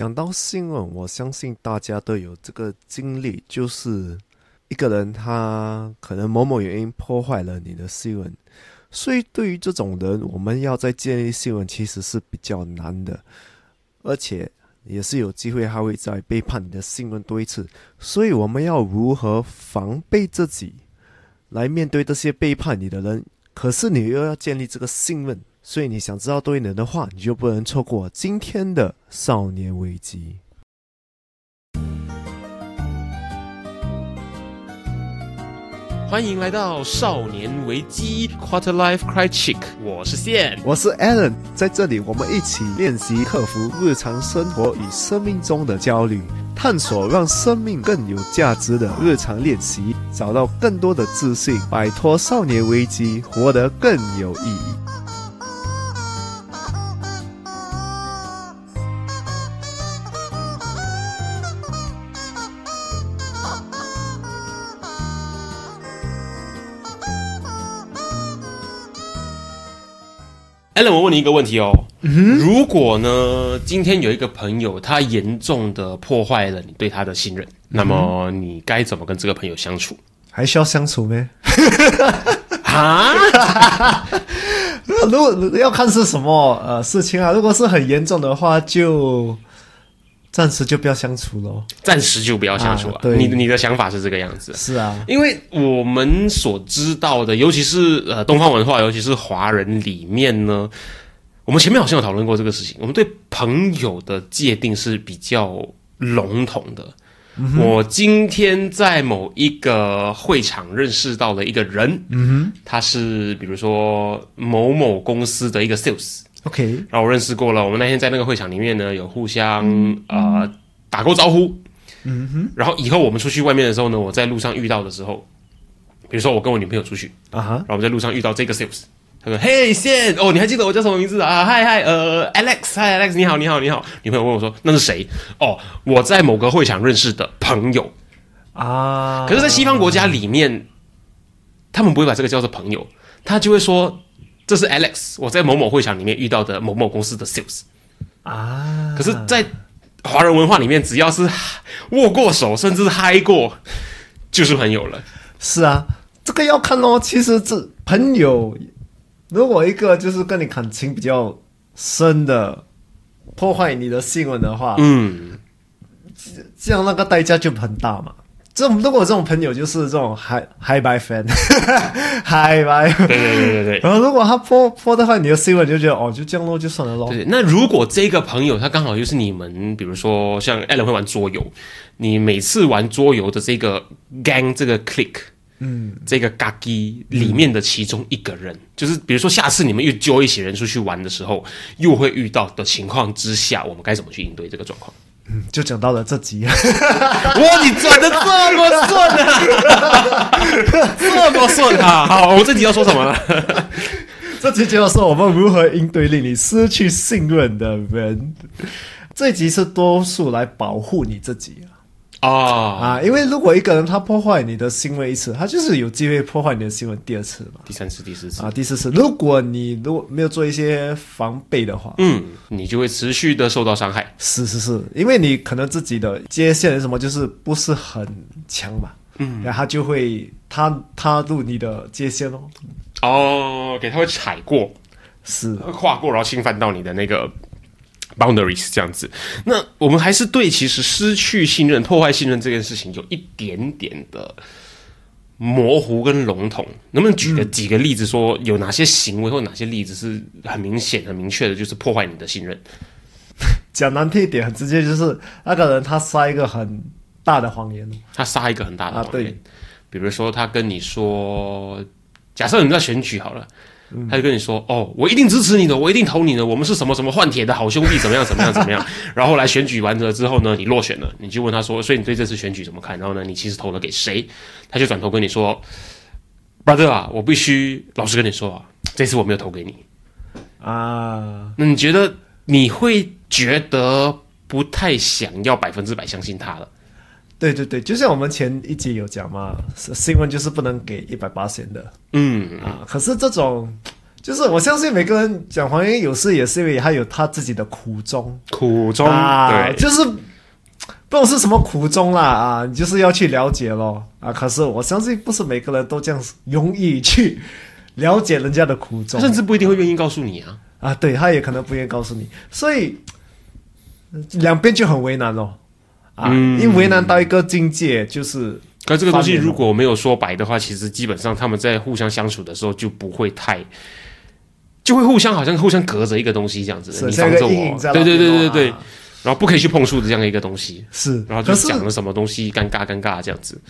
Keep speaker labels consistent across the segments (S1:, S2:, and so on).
S1: 讲到新闻，我相信大家都有这个经历，就是一个人他可能某某原因破坏了你的新闻，所以对于这种人，我们要再建立新闻其实是比较难的，而且也是有机会他会再背叛你的新闻多一次，所以我们要如何防备自己来面对这些背叛你的人？可是你又要建立这个信任。所以你想知道多一点的话，你就不能错过今天的少年危机。
S2: 欢迎来到少年危机 Quarter Life Cry Chick，我是线，
S1: 我是 Alan，在这里我们一起练习克服日常生活与生命中的焦虑，探索让生命更有价值的日常练习，找到更多的自信，摆脱少年危机，活得更有意义。
S2: 艾伦，我问你一个问题哦，如果呢，今天有一个朋友他严重的破坏了你对他的信任，那么你该怎么跟这个朋友相处？
S1: 还需要相处吗？
S2: 啊？
S1: 如果要看是什么呃事情啊，如果是很严重的话，就。暂时就不要相处喽。
S2: 暂时就不要相处啊！你你的想法是这个样子？
S1: 是啊，
S2: 因为我们所知道的，尤其是呃东方文化，尤其是华人里面呢，我们前面好像有讨论过这个事情。我们对朋友的界定是比较笼统的。我今天在某一个会场认识到了一个人，嗯哼，他是比如说某某公司的一个 sales。
S1: OK，
S2: 然后我认识过了。我们那天在那个会场里面呢，有互相呃打过招呼。嗯哼。然后以后我们出去外面的时候呢，我在路上遇到的时候，比如说我跟我女朋友出去啊哈，然后我们在路上遇到这个 sales，他说：“嘿，线哦，你还记得我叫什么名字啊？嗨嗨，呃，Alex，嗨 Alex，你好，你好，你好。”女朋友问我说：“那是谁？”哦，我在某个会场认识的朋友啊。可是，在西方国家里面，他们不会把这个叫做朋友，他就会说。这是 Alex，我在某某会场里面遇到的某某公司的 sales 啊。可是，在华人文化里面，只要是握过手，甚至嗨过，就是朋友了。
S1: 是啊，这个要看哦。其实这朋友，如果一个就是跟你感情比较深的，破坏你的信任的话，嗯，这样那个代价就很大嘛。这种如果这种朋友就是这种 high high by fan，high by，
S2: 对对对对对。
S1: 然后如果他泼泼的话，你的新闻就觉得哦，就降落就算了咯。
S2: 对，那如果这个朋友他刚好就是你们，比如说像艾伦会玩桌游，你每次玩桌游的这个 gang 这个 click，嗯，这个 gagi 里面的其中一个人，就是比如说下次你们又揪一些人出去玩的时候，又会遇到的情况之下，我们该怎么去应对这个状况？
S1: 嗯，就讲到了这集。
S2: 哇，你转的这么顺啊，这么顺啊！好，我这集要说什么了？
S1: 这集就要说我们如何应对令你失去信任的人。这集是多数来保护你自己。啊啊！因为如果一个人他破坏你的行为一次，他就是有机会破坏你的行为第二次嘛，
S2: 第三次、第四次
S1: 啊，第四次。如果你如果没有做一些防备的话，
S2: 嗯，你就会持续的受到伤害。
S1: 是是是，因为你可能自己的界限什么就是不是很强嘛，嗯，然后他就会他踏入你的界限哦。
S2: 哦，给他会踩过，
S1: 是
S2: 跨过，然后侵犯到你的那个。Boundaries 这样子，那我们还是对其实失去信任、破坏信任这件事情有一点点的模糊跟笼统。能不能举个几个例子，说有哪些行为或哪些例子是很明显、很明确的，就是破坏你的信任？
S1: 讲难听一点，很直接，就是那个人他撒一个很大的谎言，
S2: 他撒一个很大的谎言，比如说他跟你说，假设你在选举好了。他就跟你说：“哦，我一定支持你的，我一定投你的，我们是什么什么换铁的好兄弟，怎么样怎么样怎么样。”然后来选举完了之后呢，你落选了，你就问他说：“所以你对这次选举怎么看？”然后呢，你其实投了给谁？他就转头跟你说：“brother 啊，我必须老实跟你说啊，这次我没有投给你啊。”那你觉得你会觉得不太想要百分之百相信他了？
S1: 对对对，就像我们前一集有讲嘛，新闻就是不能给一百八十的，嗯啊。可是这种就是我相信每个人讲谎言，有时也是因为他有他自己的苦衷，
S2: 苦衷
S1: 啊，
S2: 对，
S1: 就是不懂是什么苦衷啦啊，你就是要去了解咯啊。可是我相信不是每个人都这样容易去了解人家的苦衷，
S2: 甚至不一定会愿意告诉你啊。
S1: 啊，对他也可能不愿意告诉你，所以两边就很为难咯。啊，
S2: 嗯。
S1: 因为为难到一个境界，就是
S2: 可这个东西如果没有说白的话，其实基本上他们在互相相处的时候就不会太，就会互相好像互相隔着一个东西这样子，你防着我。对对对对对，
S1: 啊
S2: 然后不可以去碰触的这样一个东西，
S1: 是，
S2: 然后就讲了什么东西尴尬尴尬这样子。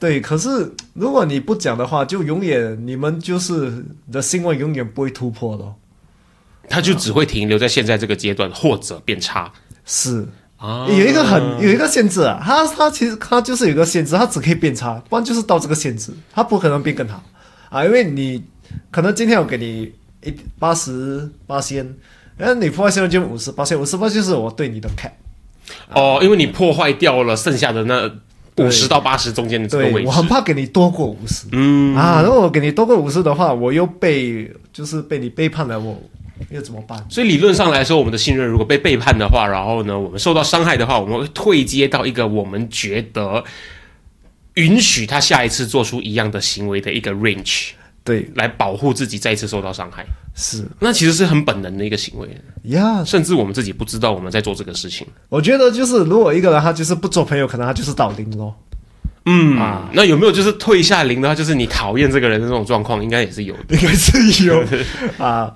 S1: 对，可是如果你不讲的话，就永远你们就是你的新闻永远不会突破的哦。
S2: 他就只会停留在现在这个阶段，或者变差。
S1: 是
S2: 啊
S1: 有一个很有一个限制啊，它它其实它就是有一个限制，它只可以变差，不然就是到这个限制，它不可能变更好。啊，因为你可能今天我给你一八十八仙，然后你破坏新闻就五十八仙，五十八就是我对你的 cap。
S2: 哦，因为你破坏掉了剩下的那五十到八十中间的这个位置。
S1: 对我，很怕给你多过五十，
S2: 嗯。
S1: 啊，如果我给你多过五十的话，我又被就是被你背叛了，我又怎么办？
S2: 所以理论上来说，我们的信任如果被背叛的话，然后呢，我们受到伤害的话，我们会退阶到一个我们觉得允许他下一次做出一样的行为的一个 range，
S1: 对，
S2: 来保护自己再一次受到伤害。
S1: 是
S2: 那其实是很本能的一个行为，
S1: 呀
S2: 甚至我们自己不知道我们在做这个事情。
S1: 我觉得就是如果一个人他就是不做朋友，可能他就是倒零咯。
S2: 嗯
S1: 啊
S2: 那有没有就是退下零的话，就是你讨厌这个人的这种状况，应该也是有的。
S1: 应该是有 啊，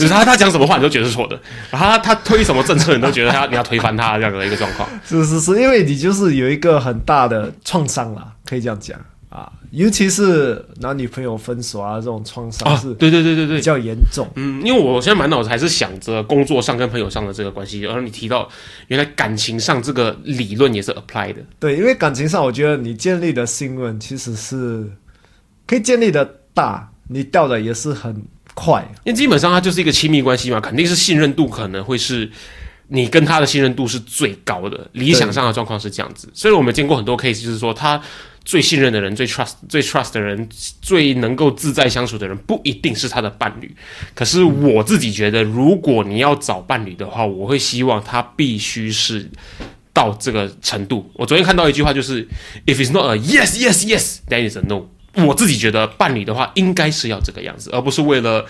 S2: 就是他他讲什么话你都觉得是错的，然后他他推什么政策你都觉得他你要推翻他这样的一个状况。
S1: 是是是，因为你就是有一个很大的创伤啦，可以这样讲啊，尤其是男女朋友分手啊这种创伤
S2: 对对对对对
S1: 比，较严重。
S2: 嗯，因为我现在满脑子还是想着工作上跟朋友上的这个关系，然后你提到原来感情上这个理论也是 apply 的，
S1: 对，因为感情上，我觉得你建立的信任其实是可以建立的大，你掉的也是很快。
S2: 因为基本上它就是一个亲密关系嘛，肯定是信任度可能会是你跟他的信任度是最高的，理想上的状况是这样子。所以我们见过很多 case，就是说他最信任的人、最 trust、最 trust 的人、最能够自在相处的人，不一定是他的伴侣。可是我自己觉得，如果你要找伴侣的话，我会希望他必须是。到这个程度，我昨天看到一句话，就是 "If it's not a yes, yes, yes, then it's a no." 我自己觉得伴侣的话，应该是要这个样子，而不是为了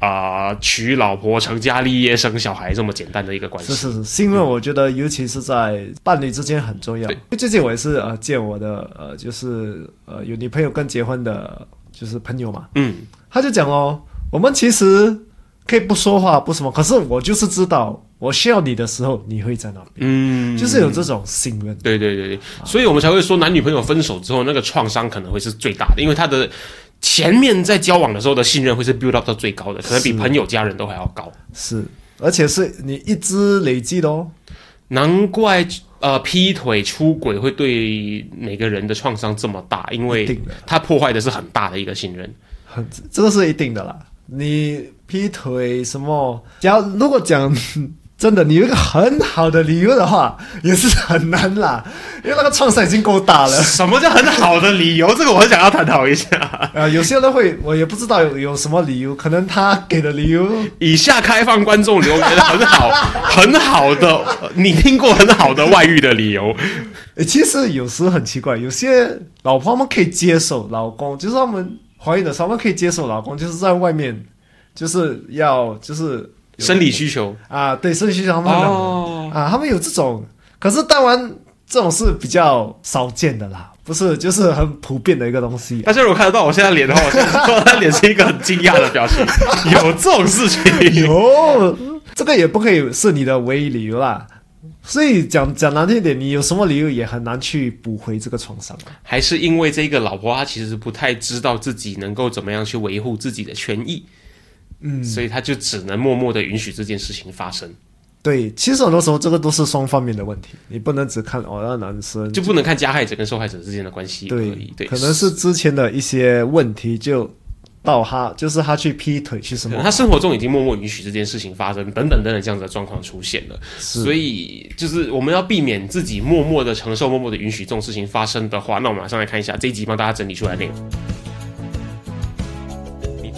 S2: 啊、娶老婆、成家立业、生小孩这么简单的一个关系。
S1: 是是是，因为我觉得尤其是在伴侣之间很重要。最近我也是呃见我的呃就是呃有女朋友跟结婚的，就是朋友嘛，
S2: 嗯，
S1: 他就讲哦，我们其实可以不说话不什么，可是我就是知道我需要你的时候你会在那边，
S2: 嗯，
S1: 就是有这种信任。
S2: 对对对对，所以我们才会说男女朋友分手之后，那个创伤可能会是最大的，因为他的前面在交往的时候的信任会是 build up 到最高的，可能比朋友、家人都还要高。
S1: 是，而且是你一直累积的哦。
S2: 难怪呃劈腿、出轨会对每个人的创伤这么大，因为他破坏的是很大的一个信任。
S1: 很，这个是一定的啦。你劈腿什么？假如如果讲真的，你有一个很好的理由的话，也是很难啦，因为那个创伤已经够大了。
S2: 什么叫很好的理由？这个我很想要探讨一下。
S1: 呃，有些人会，我也不知道有有什么理由，可能他给的理由，
S2: 以下开放观众留言很好，很好的，你听过很好的外遇的理由？
S1: 其实有时很奇怪，有些老婆们可以接受老公，就是他们怀孕的时候，他们可以接受老公就是在外面，就是要就是有
S2: 生理需求
S1: 啊，对生理需求他们很
S2: 哦，
S1: 啊，他们有这种，可是当然这种是比较少见的啦，不是就是很普遍的一个东西。
S2: 但是如果看得到我现在脸的话，我现在说他脸是一个很惊讶的表情，有这种事情？
S1: 有这个也不可以是你的唯一理由啦。所以讲讲难听一点，你有什么理由也很难去补回这个创伤啊。
S2: 还是因为这个老婆她其实不太知道自己能够怎么样去维护自己的权益，嗯，所以他就只能默默的允许这件事情发生，
S1: 对，其实很多时候这个都是双方面的问题，你不能只看哦那男生
S2: 就不能看加害者跟受害者之间的关系而
S1: 对
S2: 已。对，
S1: 可能是之前的一些问题就到他就是他去劈腿去什么
S2: 他生活中已经默默允许这件事情发生，等等等等这样子的状况出现了。
S1: 是
S2: 所以就是我们要避免自己默默的承受、默默的允许这种事情发生的话，那我们马上来看一下这一集帮大家整理出来的内容。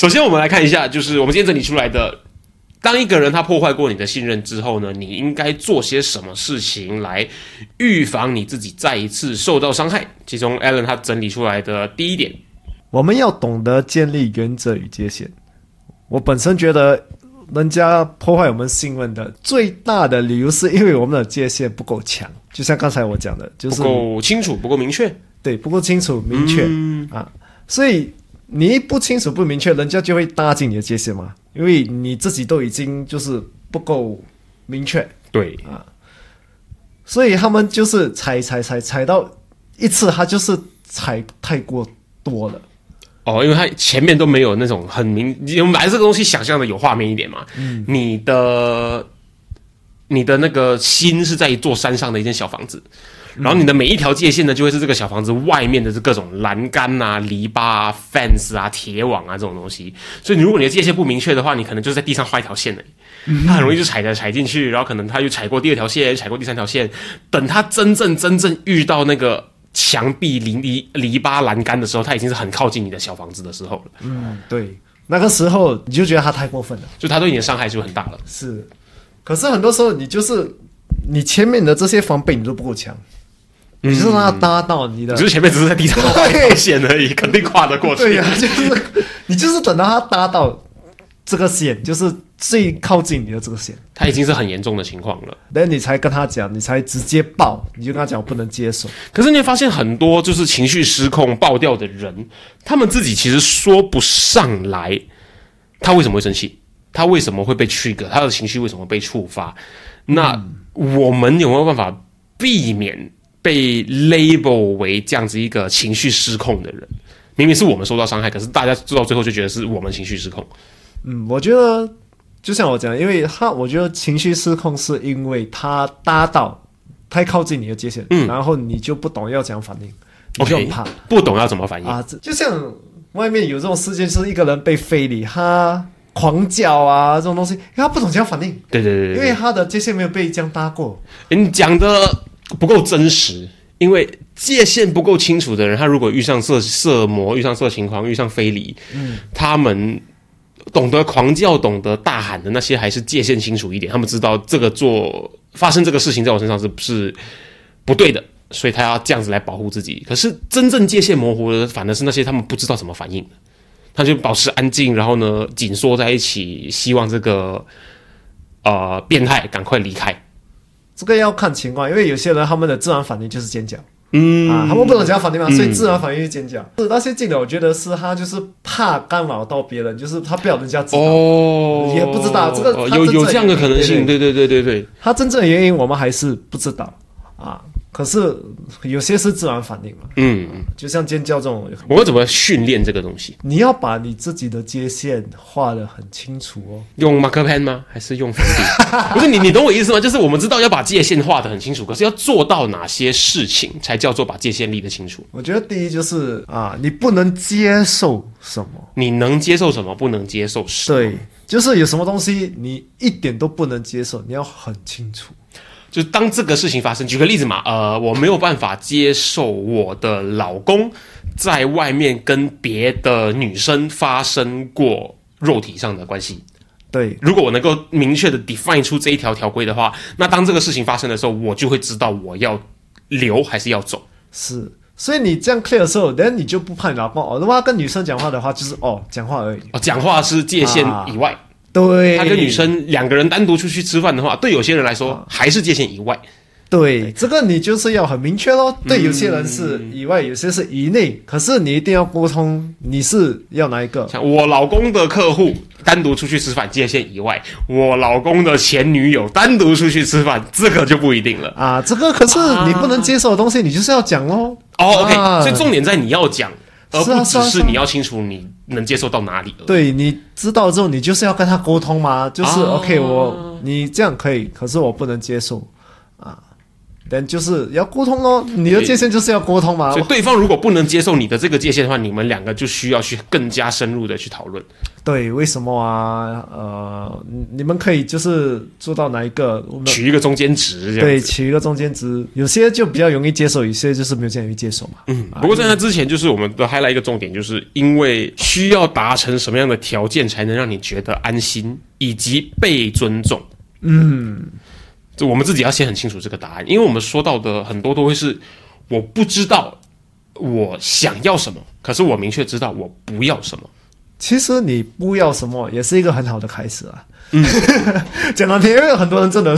S2: 首先，我们来看一下，就是我们今天整理出来的，当一个人他破坏过你的信任之后呢，你应该做些什么事情来预防你自己再一次受到伤害？其中，Allen 他整理出来的第一点，
S1: 我们要懂得建立原则与界限。我本身觉得，人家破坏我们信任的最大的理由，是因为我们的界限不够强。就像刚才我讲的，就是
S2: 不够清楚，不够明确，
S1: 对，不够清楚明确啊，所以。你不清楚不明确，人家就会搭进你的界限嘛？因为你自己都已经就是不够明确，
S2: 对
S1: 啊，所以他们就是踩踩踩踩到一次，他就是踩太过多了。
S2: 哦，因为他前面都没有那种很明，你买这个东西想象的有画面一点嘛？嗯，你的你的那个心是在一座山上的一间小房子。然后你的每一条界限呢，就会是这个小房子外面的这各种栏杆啊、篱笆啊、fence 啊、铁网啊这种东西。所以，你如果你的界限不明确的话，你可能就是在地上画一条线的，它很容易就踩着踩进去，然后可能他又踩过第二条线，踩过第三条线。等他真正真正遇到那个墙壁、篱篱篱笆、栏杆的时候，他已经是很靠近你的小房子的时候了。
S1: 嗯，对，那个时候你就觉得他太过分了，
S2: 就他对你的伤害就很大了。
S1: 是，可是很多时候你就是你前面的这些防备你都不够强。你是让他搭到你的，
S2: 只是前面只是在地上画一条线而已，肯定跨得过去。
S1: 对呀，就是你就是等到他搭到这个线，就是最靠近你的这个线，
S2: 他已经是很严重的情况了。
S1: 那你才跟他讲，你才直接爆，你就跟他讲我不能接受。
S2: 可是你会发现很多就是情绪失控爆掉的人，他们自己其实说不上来，他为什么会生气，他为什么会被 trigger，他的情绪为什么被触发？那我们有没有办法避免？被 label 为这样子一个情绪失控的人，明明是我们受到伤害，可是大家做到最后就觉得是我们情绪失控。
S1: 嗯，我觉得就像我讲，因为他我觉得情绪失控是因为他搭到太靠近你的界限，嗯，然后你就不懂要怎样反应，你就怕
S2: 不懂要怎么反应
S1: 啊。就像外面有这种事件，是一个人被非礼，他狂叫啊这种东西，因为他不懂怎样反应。
S2: 对对对，
S1: 因为他的界限没有被这样搭过。
S2: 你讲的。不够真实，因为界限不够清楚的人，他如果遇上色色魔、遇上色情狂、遇上非礼，嗯，他们懂得狂叫、懂得大喊的那些，还是界限清楚一点。他们知道这个做发生这个事情在我身上是是不对的，所以他要这样子来保护自己。可是真正界限模糊的，反而是那些他们不知道怎么反应的，他就保持安静，然后呢紧缩在一起，希望这个呃变态赶快离开。
S1: 这个要看情况，因为有些人他们的自然反应就是尖叫，嗯。啊，他们不能讲反应嘛，所以自然反应是尖叫。是那些进的，我觉得是他就是怕干扰到别人，就是他不要人家知道，哦，也不知道这个
S2: 有有这样的可能性，对对。对对对，
S1: 他真正的原因我们还是不知道。啊。可是有些是自然反应嘛，嗯，就像尖叫这种，
S2: 我怎么训练这个东西？
S1: 你要把你自己的界限画得很清楚哦。
S2: 用马克 pen 吗？还是用粉笔？不是你，你懂我意思吗？就是我们知道要把界限画得很清楚，可是要做到哪些事情才叫做把界限立得清楚？
S1: 我觉得第一就是啊，你不能接受什么？
S2: 你能接受什么？不能接受什么？
S1: 对，就是有什么东西你一点都不能接受，你要很清楚。
S2: 就当这个事情发生，举个例子嘛，呃，我没有办法接受我的老公在外面跟别的女生发生过肉体上的关系。
S1: 对，
S2: 如果我能够明确的 define 出这一条条规的话，那当这个事情发生的时候，我就会知道我要留还是要走。
S1: 是，所以你这样 clear 的时候，等你就不怕你老公哦。如果跟女生讲话的话，就是哦，讲话而已。
S2: 哦，讲话是界限以外。
S1: 对，
S2: 他跟女生两个人单独出去吃饭的话，对有些人来说还是界限以外。
S1: 对，这个你就是要很明确咯。对，有些人是以外，有些是以内，可是你一定要沟通，你是要哪一个？
S2: 像我老公的客户单独出去吃饭，界限以外；我老公的前女友单独出去吃饭，这个就不一定了
S1: 啊。这个可是你不能接受的东西，你就是要讲喽。
S2: 哦，OK，所以重点在你要讲，而不只是你要清楚你能接受到哪里。
S1: 对，你知道之后，你就是要跟他沟通吗？就是 OK，我你这样可以，可是我不能接受啊。但就是要沟通咯，你的界限就是要沟通嘛。
S2: 所以对方如果不能接受你的这个界限的话，你们两个就需要去更加深入的去讨论。
S1: 对，为什么啊？呃，你们可以就是做到哪一个？
S2: 取一个中间值，
S1: 对，取一个中间值。有些就比较容易接受，有些就是没有这样容易接受嘛。
S2: 嗯。不过在那之前，就是我们都还来一个重点，就是因为需要达成什么样的条件才能让你觉得安心以及被尊重？嗯。我们自己要先很清楚这个答案，因为我们说到的很多都会是我不知道我想要什么，可是我明确知道我不要什么。
S1: 其实你不要什么也是一个很好的开始啊。嗯，讲难听，因为很多人真的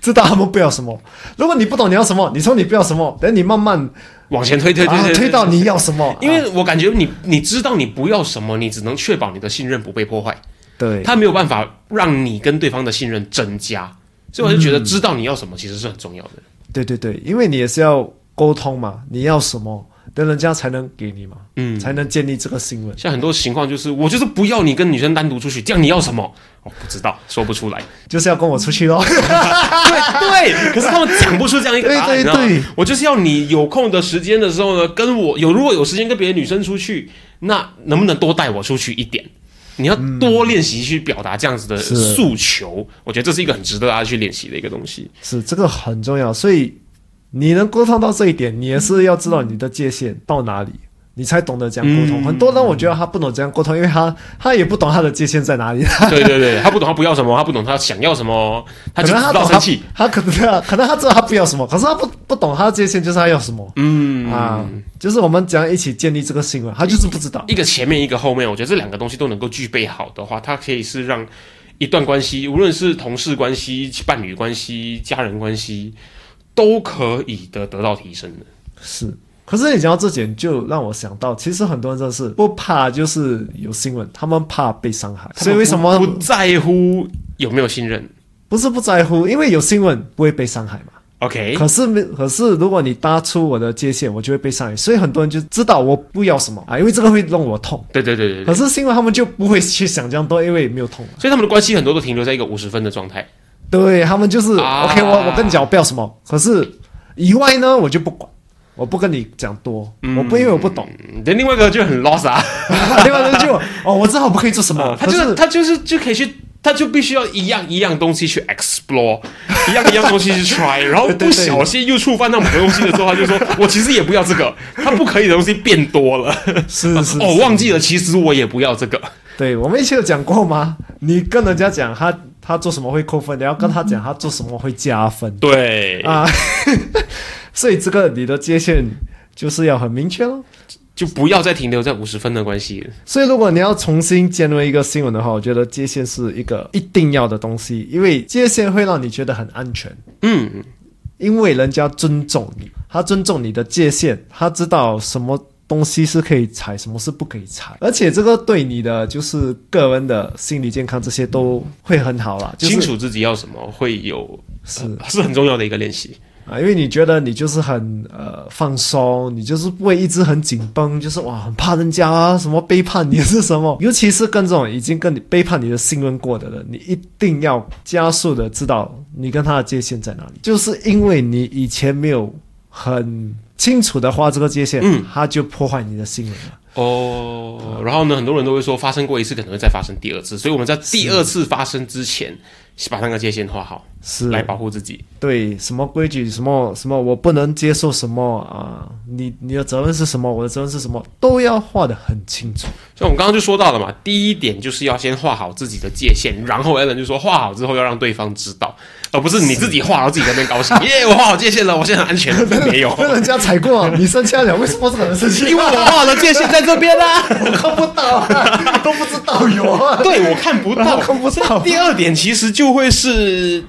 S1: 知道他们不要什么。如果你不懂你要什么，你说你不要什么，等你慢慢
S2: 往前推推推
S1: 推到你要什么。
S2: 因为我感觉你你知道你不要什么，你只能确保你的信任不被破坏。
S1: 对，
S2: 他没有办法让你跟对方的信任增加。所以我就觉得知道你要什么其实是很重要的。
S1: 对对对，因为你也是要沟通嘛，你要什么，等人家才能给你嘛，嗯，才能建立这个信任。
S2: 像很多情况就是，我就是不要你跟女生单独出去，这样你要什么？我不知道，说不出来，
S1: 就是要跟我出去咯。对
S2: 对，可是他们讲不出这样一个 答案，你知道？我就是要你有空的时间的时候呢，跟我有如果有时间跟别的女生出去，那能不能多带我出去一点？你要多练习去表达这样子的诉求，我觉得这是一个很值得大家去练习的一个东西。
S1: 是这个很重要，所以你能沟通到这一点，你也是要知道你的界限到哪里。你才懂得这样沟通。很多人我觉得他不懂这样沟通，因为他他也不懂他的界限在哪里。
S2: 对对对，他不懂他不要什么，他不懂他想要什么，他就知道生气。
S1: 他可能可能他知道他不要什么，可是他不不懂他的界限就是他要什么。嗯啊，就是我们怎样一起建立这个信任，他就是不知道。
S2: 一个前面一个后面，我觉得这两个东西都能够具备好的话，它可以是让一段关系，无论是同事关系、伴侣关系、家人关系，都可以的得到提升的。
S1: 是。可是你讲到这点，就让我想到，其实很多人真的是不怕，就是有新闻，他们怕被伤害。所以为什么
S2: 不在乎有没有信任？
S1: 不是不在乎，因为有新闻不会被伤害嘛。
S2: OK。
S1: 可是没，可是如果你搭出我的界限，我就会被伤害。所以很多人就知道我不要什么啊，因为这个会让我痛。
S2: 对对对对。
S1: 可是新闻他们就不会去想这样多，因为没有痛。
S2: 所以他们的关系很多都停留在一个五十分的状态。
S1: 对他们就是 OK，我我跟你讲我不要什么，可是以外呢，我就不管。我不跟你讲多，我不因为我不懂。
S2: 等另外一个就很 lost 啊，
S1: 另外一个就哦，我知道我不可以做什么，
S2: 他就是他就是就可以去，他就必须要一样一样东西去 explore，一样一样东西去 try，然后不小心又触犯到某个东西的时候，他就说 我其实也不要这个，他不可以的东西变多了，
S1: 是是
S2: 哦，忘记了，其实我也不要这个。
S1: 对我们以前有讲过吗？你跟人家讲他他做什么会扣分，你要跟他讲他做什么会加分。
S2: 对
S1: 啊。所以这个你的界限就是要很明确喽，
S2: 就不要再停留在五十分的关系。
S1: 所以如果你要重新建立一个新闻的话，我觉得界限是一个一定要的东西，因为界限会让你觉得很安全。嗯，因为人家尊重你，他尊重你的界限，他知道什么东西是可以踩，什么是不可以踩，而且这个对你的就是个人的心理健康这些都会很好啦。
S2: 清楚自己要什么会有是是很重要的一个练习。
S1: 啊，因为你觉得你就是很呃放松，你就是不会一直很紧绷，就是哇很怕人家什么背叛你是什么，尤其是跟这种已经跟你背叛你的信任过的人，你一定要加速的知道你跟他的界限在哪里，就是因为你以前没有很清楚的画这个界限，嗯，他就破坏你的信任了。
S2: 哦，然后呢，很多人都会说发生过一次，可能会再发生第二次，所以我们在第二次发生之前。把那个界限画好，
S1: 是
S2: 来保护自己。
S1: 对，什么规矩，什么什么，我不能接受什么啊？你你的责任是什么？我的责任是什么？都要画的很清楚。
S2: 所以我们刚刚就说到了嘛，第一点就是要先画好自己的界限，然后 Allen 就说画好之后要让对方知道，而不是你自己画然后自己在那边高兴，耶，我画好界限了，我现在很安全了。没有，
S1: 被人家踩过，你生气了？为什么这个人生气？
S2: 因为我画的界限在这边
S1: 啊，我看不到，都不知道有啊。
S2: 对我看不到，
S1: 看不到。
S2: 第二点其实就会是。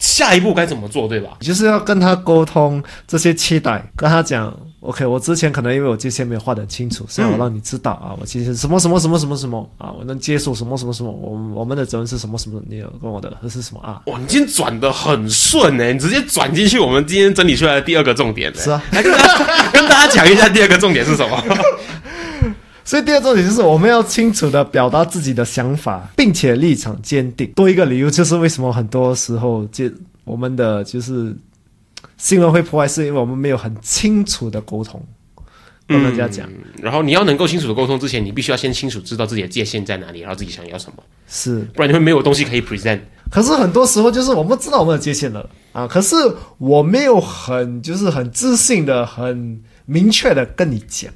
S2: 下一步该怎么做，对吧？
S1: 就是要跟他沟通这些期待，跟他讲。OK，我之前可能因为我界限没有画得很清楚，所以我让你知道啊，我其实什么什么什么什么什么啊，我能接受什么什么什么，我我们的责任是什么什么，你有跟我的是什么啊？
S2: 哇，你今天转的很顺呢，你直接转进去我们今天整理出来的第二个重点
S1: 是啊，
S2: 来跟大家 跟大家讲一下第二个重点是什么。
S1: 所以第二重点就是我们要清楚的表达自己的想法，并且立场坚定。多一个理由就是为什么很多时候就我们的就是。新闻会破坏，是因为我们没有很清楚的沟通，跟大家讲。
S2: 然后你要能够清楚的沟通之前，你必须要先清楚知道自己的界限在哪里，然后自己想要什么。
S1: 是，
S2: 不然你会没有东西可以 present。
S1: 可是很多时候就是我们知道我们的界限了啊，可是我没有很就是很自信的、很明确的跟你讲。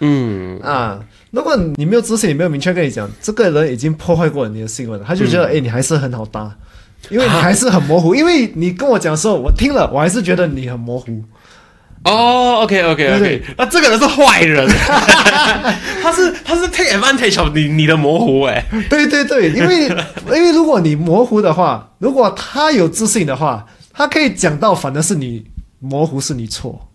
S2: 嗯
S1: 啊，如果你没有自信，也没有明确跟你讲，这个人已经破坏过你的新闻了，他就觉得哎，你还是很好搭。因为你还是很模糊，因为你跟我讲的时候，我听了，我还是觉得你很模糊。
S2: 哦，OK，OK，OK，那这个人是坏人，他是他是 take advantage of 你你的模糊，哎，
S1: 对对对，因为因为如果你模糊的话，如果他有自信的话，他可以讲到，反而是你模糊，是你错。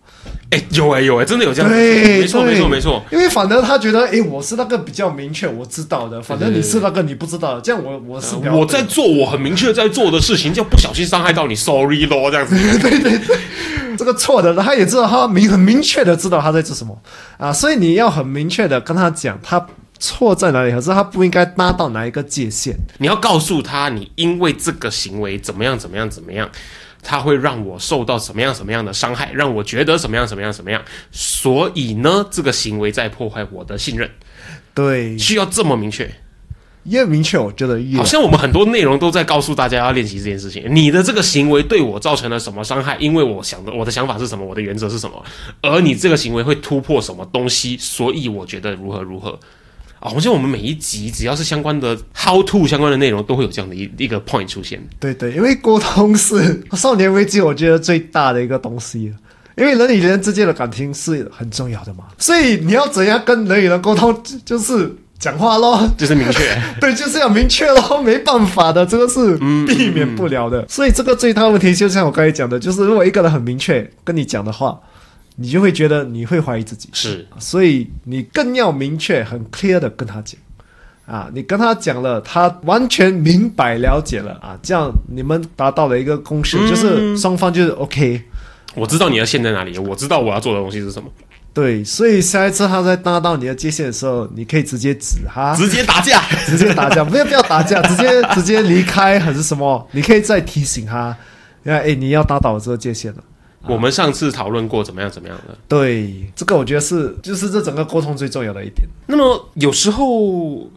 S2: 哎，有哎有哎，真的有这样，没错没错没错。
S1: 因为反正他觉得，哎，我是那个比较明确，我知道的。反正你是那个你不知道的，这样我我是
S2: 我在做我很明确在做的事情，就不小心伤害到你，sorry 咯，这样子。
S1: 对对对，这个错的，他也知道，他明很明确的知道他在做什么啊，所以你要很明确的跟他讲，他错在哪里，可是他不应该拉到哪一个界限。
S2: 你要告诉他，你因为这个行为怎么样怎么样怎么样。他会让我受到什么样什么样的伤害，让我觉得什么样什么样什么样，所以呢，这个行为在破坏我的信任。
S1: 对，
S2: 需要这么明确，
S1: 越明确，我觉得越
S2: 好像我们很多内容都在告诉大家要练习这件事情。你的这个行为对我造成了什么伤害？因为我想的，我的想法是什么，我的原则是什么，而你这个行为会突破什么东西，所以我觉得如何如何。啊，好像我们每一集只要是相关的 how to 相关的内容，都会有这样的一一个 point 出现。
S1: 对对，因为沟通是少年危机，我觉得最大的一个东西。因为人与人之间的感情是很重要的嘛，所以你要怎样跟人与人沟通，就是讲话咯，
S2: 就是明确。
S1: 对，就是要明确咯，没办法的，这个是避免不了的。所以这个最大问题，就像我刚才讲的，就是如果一个人很明确跟你讲的话。你就会觉得你会怀疑自己，
S2: 是，
S1: 所以你更要明确、很 clear 的跟他讲，啊，你跟他讲了，他完全明白了解了。啊，这样你们达到了一个共识，就是双方就是 OK。
S2: 我知道你的线在哪里，我知道我要做的东西是什么。
S1: 对，所以下一次他在搭到你的界限的时候，你可以直接指他，
S2: 直接打架，
S1: 直接打架，不要不要打架，直接直接离开还是什么？你可以再提醒他，你看哎，你要达到这个界限了。
S2: 我们上次讨论过怎么样怎么样的，
S1: 对，这个我觉得是就是这整个沟通最重要的一点。
S2: 那么有时候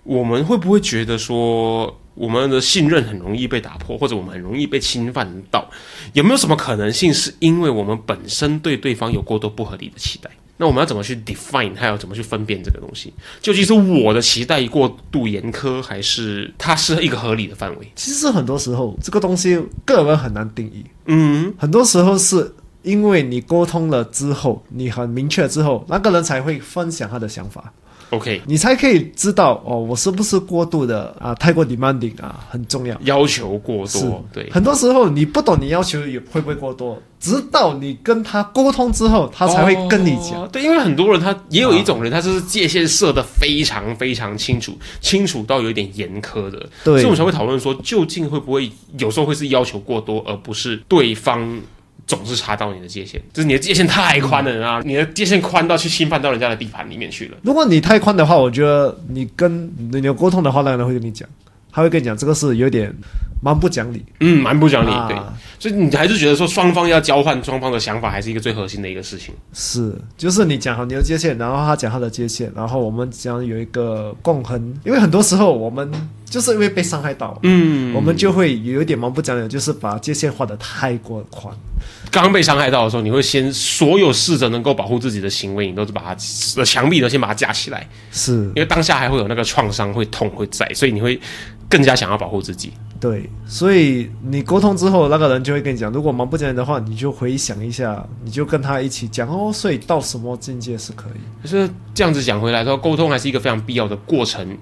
S2: 我们会不会觉得说我们的信任很容易被打破，或者我们很容易被侵犯到？有没有什么可能性是因为我们本身对对方有过多不合理的期待？那我们要怎么去 define，还要怎么去分辨这个东西？究竟是我的期待过度严苛，还是它是一个合理的范围？
S1: 其实很多时候这个东西个人很难定义。
S2: 嗯，
S1: 很多时候是。因为你沟通了之后，你很明确之后，那个人才会分享他的想法。
S2: OK，
S1: 你才可以知道哦，我是不是过度的啊？太过 demanding 啊，很重要。
S2: 要求过多，对。
S1: 很多时候你不懂你要求也会不会过多，直到你跟他沟通之后，他才会跟你讲。
S2: 对，因为很多人他也有一种人，他就是界限设的非常非常清楚，清楚到有点严苛的。
S1: 对，
S2: 所以我们才会讨论说，究竟会不会有时候会是要求过多，而不是对方。总是插到你的界限，就是你的界限太宽了啊！你的界限宽到去侵犯到人家的地盘里面去了。
S1: 如果你太宽的话，我觉得你跟你有沟通的话，那个人会跟你讲，他会跟你讲，这个是有点蛮不讲理。
S2: 嗯，蛮不讲理。对，所以你还是觉得说双方要交换双方的想法，还是一个最核心的一个事情。
S1: 是，就是你讲好你的界限，然后他讲他的界限，然后我们将有一个共衡。因为很多时候我们就是因为被伤害到，
S2: 嗯，
S1: 我们就会有一点蛮不讲理，就是把界限画的太过宽。
S2: 刚被伤害到的时候，你会先所有试着能够保护自己的行为，你都是把它墙壁都先把它架起来，
S1: 是
S2: 因为当下还会有那个创伤，会痛会在，所以你会更加想要保护自己。
S1: 对，所以你沟通之后，那个人就会跟你讲，如果忙不讲的话，你就回想一下，你就跟他一起讲哦。所以到什么境界是可以？
S2: 就是这样子讲回来，说沟通还是一个非常必要的过程。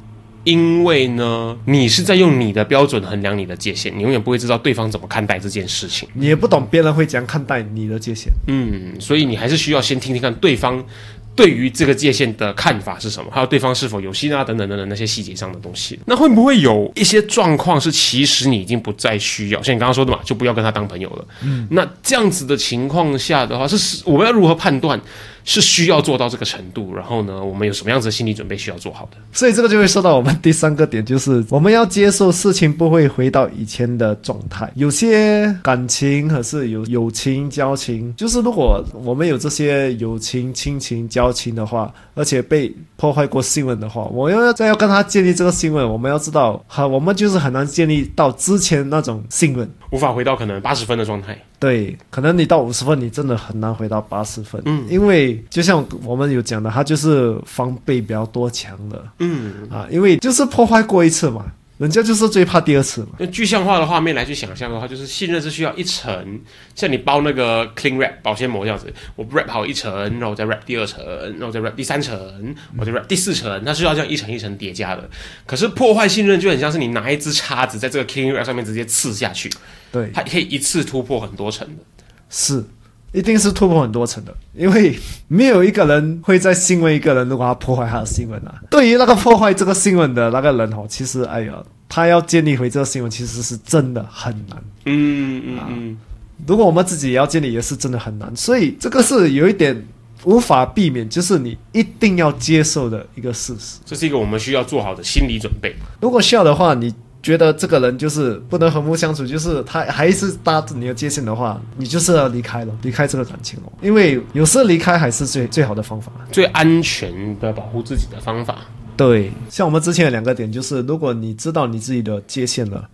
S2: 因为呢，你是在用你的标准衡量你的界限，你永远不会知道对方怎么看待这件事情，
S1: 你也不懂别人会怎样看待你的界限。
S2: 嗯，所以你还是需要先听听看对方。对于这个界限的看法是什么？还有对方是否有心啊？等等等等那些细节上的东西，那会不会有一些状况是其实你已经不再需要？像你刚刚说的嘛，就不要跟他当朋友了。嗯，那这样子的情况下的话，是我们要如何判断？是需要做到这个程度，然后呢，我们有什么样子的心理准备需要做好的？
S1: 所以这个就会说到我们第三个点，就是我们要接受事情不会回到以前的状态。有些感情还是有友情、交情，就是如果我们有这些友情、亲情、交情的话，而且被破坏过信任的话，我要再要跟他建立这个信任，我们要知道，哈，我们就是很难建立到之前那种信任，
S2: 无法回到可能八十分的状态。
S1: 对，可能你到五十分，你真的很难回到八十分。嗯，因为就像我们有讲的，他就是防备比较多强的。嗯啊，因为就是破坏过一次嘛。人家就是最怕第二次嘛。
S2: 用具象化的画面来去想象的话，就是信任是需要一层，像你包那个 clean wrap 保鲜膜这样子，我 wrap 好一层，然后我再 wrap 第二层，然后再 wrap 第三层，我再 wrap 第四层，它是要这样一层一层叠加的。可是破坏信任就很像是你拿一支叉子在这个 clean wrap 上面直接刺下去，
S1: 对，
S2: 它可以一次突破很多层的。
S1: 是。一定是突破很多层的，因为没有一个人会在新闻一个人如果他破坏他的新闻啊。对于那个破坏这个新闻的那个人哦，其实哎呀，他要建立回这个新闻，其实是真的很难。嗯嗯嗯。如果我们自己也要建立，也是真的很难。所以这个是有一点无法避免，就是你一定要接受的一个事实。
S2: 这是一个我们需要做好的心理准备。
S1: 如果需要的话，你。觉得这个人就是不能和睦相处，就是他还是搭着你的界限的话，你就是要离开了，离开这个感情了。因为有时候离开还是最最好的方法，
S2: 最安全的保护自己的方法。
S1: 对，像我们之前有两个点，就是如果你知道你自己的界限了，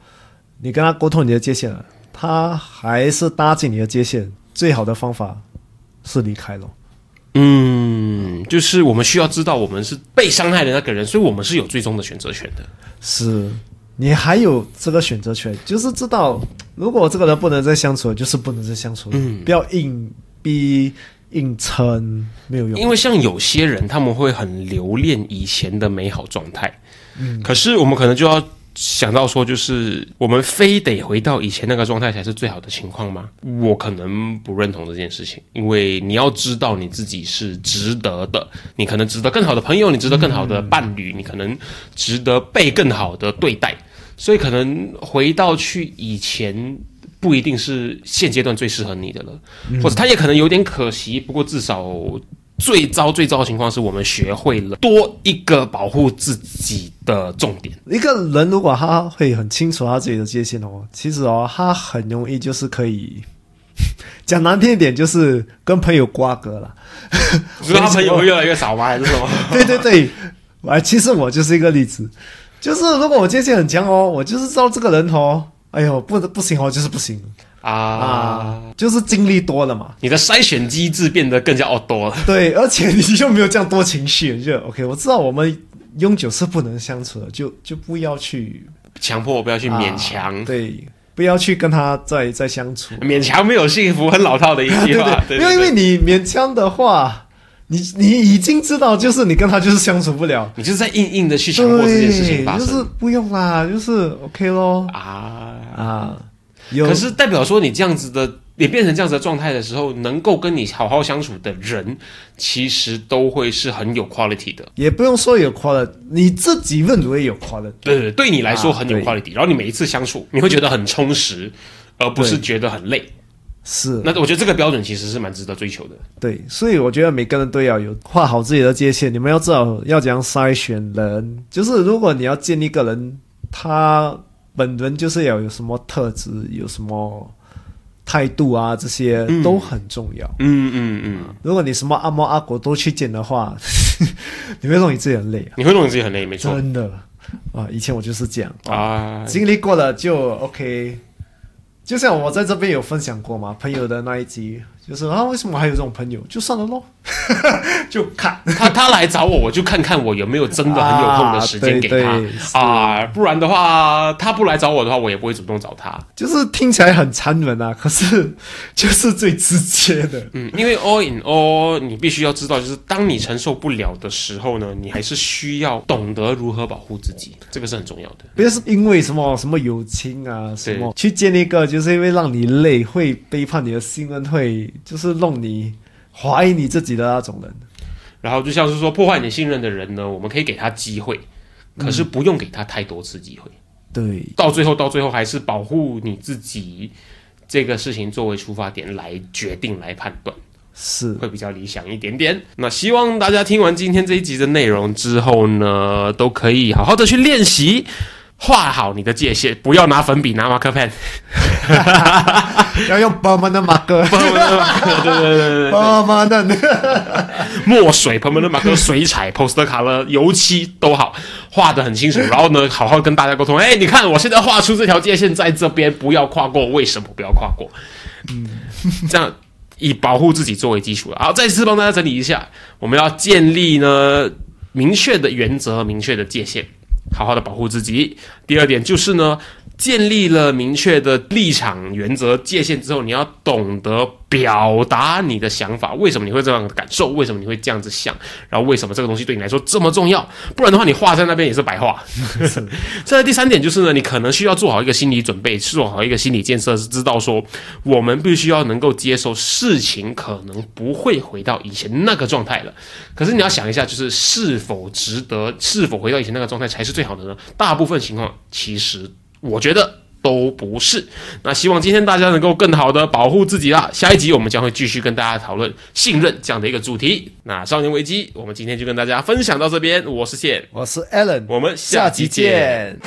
S1: 你跟他沟通你的界限了，他还是搭进你的界限，最好的方法是离开了。
S2: 嗯，就是我们需要知道我们是被伤害的那个人，所以我们是有最终的选择权的。
S1: 是。你还有这个选择权，就是知道，如果这个人不能再相处了，就是不能再相处了。嗯，不要硬逼硬撑，没有用。
S2: 因为像有些人，他们会很留恋以前的美好状态。嗯，可是我们可能就要想到说，就是我们非得回到以前那个状态才是最好的情况吗？我可能不认同这件事情，因为你要知道你自己是值得的，你可能值得更好的朋友，你值得更好的伴侣，你可能值得被更好的对待。所以可能回到去以前不一定是现阶段最适合你的了，或者他也可能有点可惜。不过至少最糟最糟的情况是我们学会了多一个保护自己的重点。
S1: 一个人如果他会很清楚他自己的界限哦，其实哦他很容易就是可以讲难听一点就是跟朋友瓜葛了。
S2: 你说他朋友 会越来越少吗？还是什么？
S1: 对对对，哎，其实我就是一个例子。就是如果我界限很强哦，我就是知道这个人哦，哎呦不不行哦，就是不行啊，就是经历多了嘛，
S2: 你的筛选机制变得更加哦多了。
S1: 对，而且你又没有这样多情绪，就 OK。我知道我们永久是不能相处的，就就不要去
S2: 强迫我，不要去勉强，
S1: 对，不要去跟他再再相处，
S2: 勉强没有幸福，很老套的一句话。
S1: 因为因为你勉强的话。你你已经知道，就是你跟他就是相处不了，
S2: 你就是在硬硬的去强迫这件事情发
S1: 生，就是不用啦，就是 OK 咯啊
S2: 啊！可是代表说你这样子的，你变成这样子的状态的时候，能够跟你好好相处的人，其实都会是很有 quality 的，
S1: 也不用说有 quality，你自己认为有 quality，
S2: 对对，对你来说很有 quality，然后你每一次相处，你会觉得很充实，而不是觉得很累。
S1: 是，
S2: 那我觉得这个标准其实是蛮值得追求的。
S1: 对，所以我觉得每个人都要有画好自己的界限。你们要知道要怎样筛选人，就是如果你要见一个人，他本人就是要有什么特质，有什么态度啊，这些都很重要。嗯嗯嗯。如果你什么阿猫阿狗都去见的话，你会弄你自己很累。
S2: 啊你会弄你自己很累，没错。
S1: 真的啊，以前我就是这样啊，经历过了就 OK。就像我在这边有分享过嘛，朋友的那一集就是啊，为什么还有这种朋友？就算了咯，就看
S2: 他他来找我，我就看看我有没有真的很有空的时间给他啊，不然的话，他不来找我的话，我也不会主动找他。
S1: 就是听起来很残忍啊，可是 就是最直接的。
S2: 嗯，因为 all in all，你必须要知道，就是当你承受不了的时候呢，你还是需要懂得如何保护自己，这个是很重要的。
S1: 不是因为什么什么友情啊，什么去见一个，就是因为让你累，会背叛你的信任，会。就是弄你怀疑你自己的那种人，
S2: 然后就像是说破坏你信任的人呢，我们可以给他机会，可是不用给他太多次机会。
S1: 对，
S2: 到最后，到最后还是保护你自己这个事情作为出发点来决定来判断，
S1: 是
S2: 会比较理想一点点。那希望大家听完今天这一集的内容之后呢，都可以好好的去练习。画好你的界限，不要拿粉笔，拿马克 pen，
S1: 要用 permanent 马克，
S2: 对对对对
S1: ，permanent
S2: 墨水，permanent 马克，水彩，poster 卡了，油漆都好，画的很清楚。然后呢，好好跟大家沟通。哎，你看我现在画出这条界限在这边，不要跨过，为什么不要跨过？嗯，这样以保护自己作为基础。好，再次帮大家整理一下，我们要建立呢明确的原则和，明确的界限。好好的保护自己。第二点就是呢。建立了明确的立场、原则、界限之后，你要懂得表达你的想法。为什么你会这样感受？为什么你会这样子想？然后为什么这个东西对你来说这么重要？不然的话，你画在那边也是白画。这第三点就是呢，你可能需要做好一个心理准备，做好一个心理建设，是知道说我们必须要能够接受事情可能不会回到以前那个状态了。可是你要想一下，就是是否值得？是否回到以前那个状态才是最好的呢？大部分情况其实。我觉得都不是。那希望今天大家能够更好的保护自己啦。下一集我们将会继续跟大家讨论信任这样的一个主题。那少年危机，我们今天就跟大家分享到这边。我是谢，
S1: 我是 Alan，
S2: 我们下集见。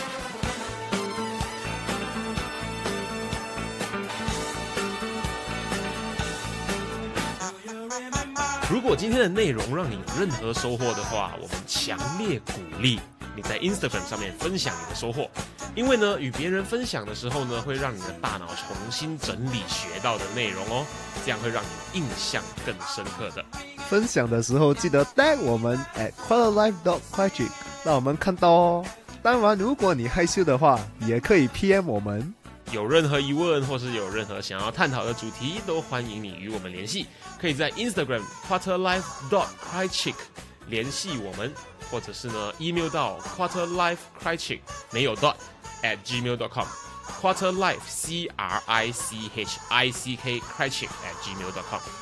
S2: 如果今天的内容让你有任何收获的话，我们强烈鼓励。你在 Instagram 上面分享你的收获，因为呢，与别人分享的时候呢，会让你的大脑重新整理学到的内容哦，这样会让你印象更深刻的。
S1: 分享的时候记得带我们 at quarterlife dot quick，让我们看到哦。当然，如果你害羞的话，也可以 PM 我们。
S2: 有任何疑问或是有任何想要探讨的主题，都欢迎你与我们联系。可以在 Instagram quarterlife dot quick 联系我们。或者是呢，email 到 quarterlifecrichick 没有 dot at gmail.com. Quarter Life, C R I C H I C K, crychick at gmail.com.